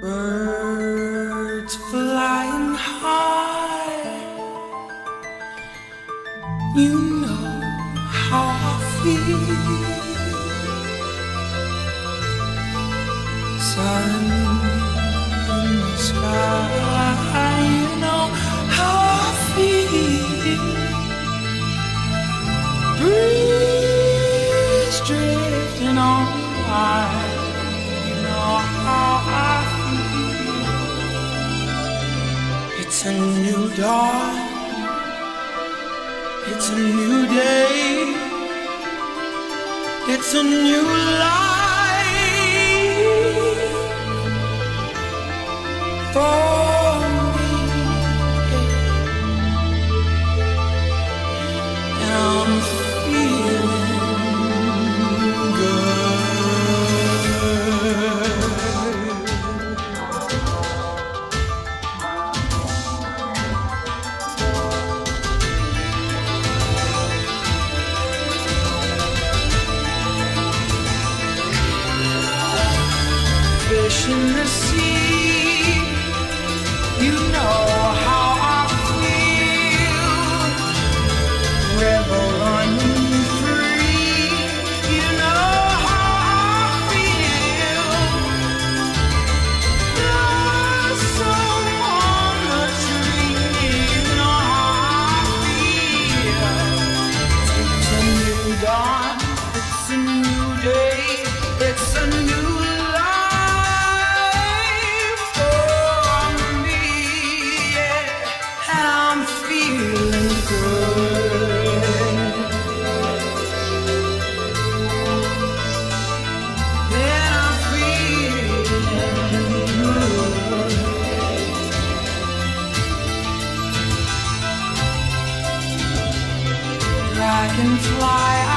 Birds flying high. You know how I feel. Sun in the sky. You know how I feel. Breeze drifting on by. It's a new dawn. It's a new day. It's a new life for in the. I can fly.